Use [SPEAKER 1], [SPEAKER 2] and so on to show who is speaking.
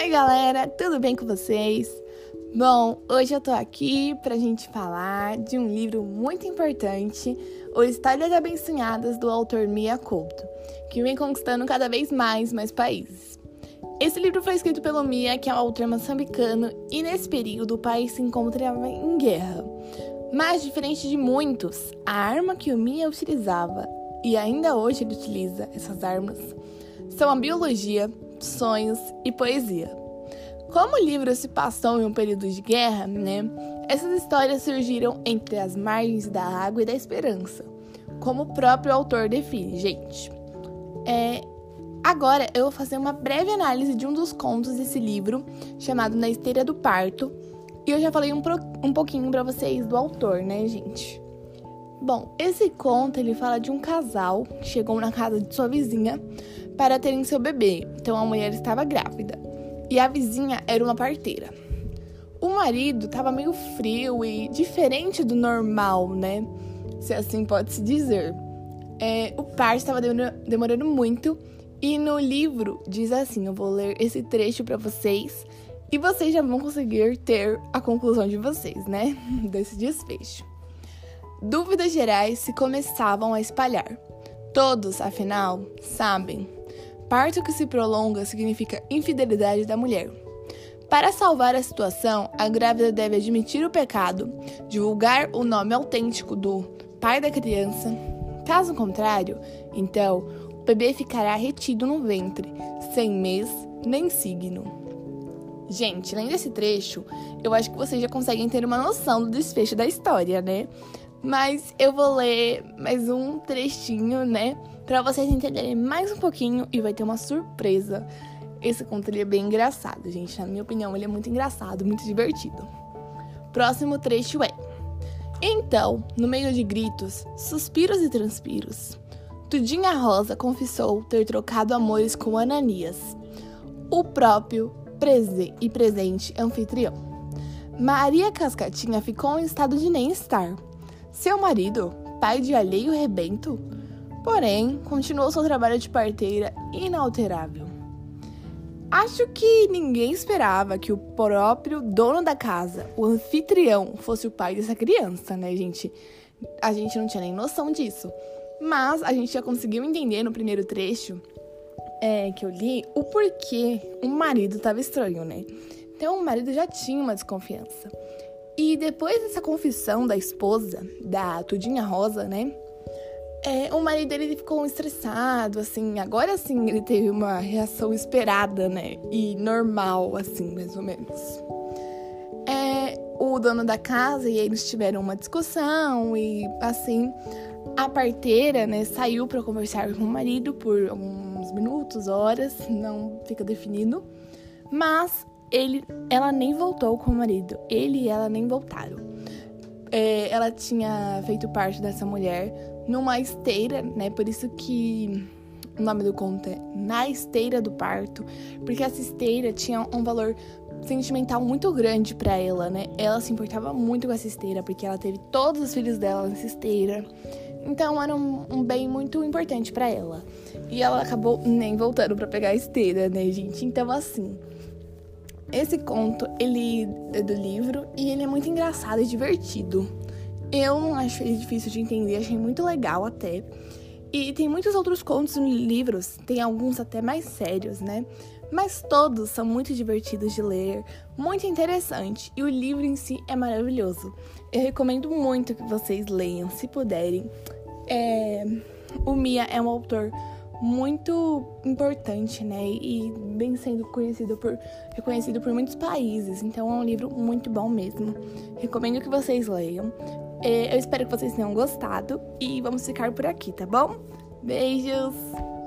[SPEAKER 1] Oi, galera, tudo bem com vocês? Bom, hoje eu tô aqui pra gente falar de um livro muito importante, O Histórias Abençoadas, do autor Mia Couto, que vem conquistando cada vez mais mais países. Esse livro foi escrito pelo Mia, que é um autor moçambicano, e nesse período o país se encontrava em guerra. Mas, diferente de muitos, a arma que o Mia utilizava, e ainda hoje ele utiliza essas armas, são a biologia, sonhos e poesia. Como o livro se passou em um período de guerra, né? Essas histórias surgiram entre as margens da água e da esperança, como o próprio autor define, gente. É, agora eu vou fazer uma breve análise de um dos contos desse livro, chamado Na Esteira do Parto, e eu já falei um, pro, um pouquinho para vocês do autor, né, gente? Bom, esse conto ele fala de um casal que chegou na casa de sua vizinha para terem seu bebê. Então a mulher estava grávida e a vizinha era uma parteira. O marido estava meio frio e diferente do normal, né? Se assim pode se dizer. É, o parto estava demorando muito e no livro diz assim: eu vou ler esse trecho para vocês e vocês já vão conseguir ter a conclusão de vocês, né? Desse desfecho. Dúvidas gerais se começavam a espalhar. Todos, afinal, sabem. Parto que se prolonga significa infidelidade da mulher. Para salvar a situação, a grávida deve admitir o pecado, divulgar o nome autêntico do pai da criança. Caso contrário, então, o bebê ficará retido no ventre, sem mês nem signo. Gente, além desse trecho, eu acho que vocês já conseguem ter uma noção do desfecho da história, né? Mas eu vou ler mais um trechinho, né? Pra vocês entenderem mais um pouquinho e vai ter uma surpresa. Esse conto ele é bem engraçado, gente. Na minha opinião, ele é muito engraçado, muito divertido. Próximo trecho é: Então, no meio de gritos, suspiros e transpiros, Tudinha Rosa confessou ter trocado amores com Ananias, o próprio prese e presente anfitrião. Maria Cascatinha ficou em estado de nem estar seu marido, pai de alheio rebento, porém, continuou seu trabalho de parteira inalterável. Acho que ninguém esperava que o próprio dono da casa, o anfitrião, fosse o pai dessa criança, né, gente? A gente não tinha nem noção disso. Mas a gente já conseguiu entender no primeiro trecho é, que eu li o porquê o marido estava estranho, né? Então o marido já tinha uma desconfiança. E depois dessa confissão da esposa, da Tudinha Rosa, né? É, o marido dele ficou estressado, assim. Agora sim ele teve uma reação esperada, né? E normal, assim, mais ou menos. É, o dono da casa e eles tiveram uma discussão e, assim, a parteira, né, saiu para conversar com o marido por alguns minutos, horas, não fica definido. Mas ele, ela nem voltou com o marido. Ele e ela nem voltaram. É, ela tinha feito parte dessa mulher numa esteira, né? Por isso que o nome do conto é Na Esteira do Parto, porque essa esteira tinha um valor sentimental muito grande para ela, né? Ela se importava muito com essa esteira, porque ela teve todos os filhos dela nessa esteira. Então era um, um bem muito importante para ela. E ela acabou nem voltando para pegar a esteira, né, gente? Então assim, esse conto, ele é do livro e ele é muito engraçado e divertido. Eu não acho ele difícil de entender, achei muito legal até. E tem muitos outros contos em livros, tem alguns até mais sérios, né? Mas todos são muito divertidos de ler, muito interessante e o livro em si é maravilhoso. Eu recomendo muito que vocês leiam, se puderem. É... O Mia é um autor muito importante, né? E bem sendo conhecido por, reconhecido por muitos países. Então é um livro muito bom mesmo. Recomendo que vocês leiam. É, eu espero que vocês tenham gostado e vamos ficar por aqui, tá bom? Beijos!